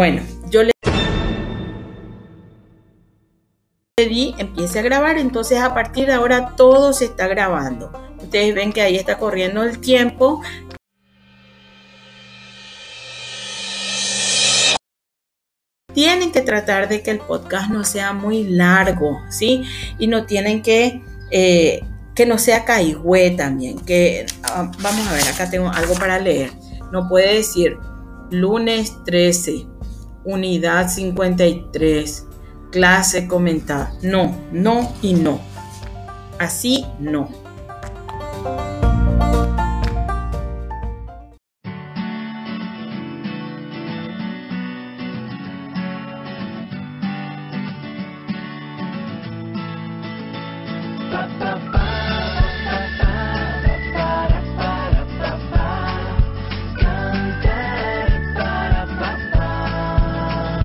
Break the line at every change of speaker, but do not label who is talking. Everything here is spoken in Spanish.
Bueno, yo le di, empiece a grabar, entonces a partir de ahora todo se está grabando. Ustedes ven que ahí está corriendo el tiempo. Tienen que tratar de que el podcast no sea muy largo, ¿sí? Y no tienen que, eh, que no sea caigüe también. Que, ah, vamos a ver, acá tengo algo para leer. No puede decir lunes 13, unidad 53, clase comentada. No, no y no. Así no.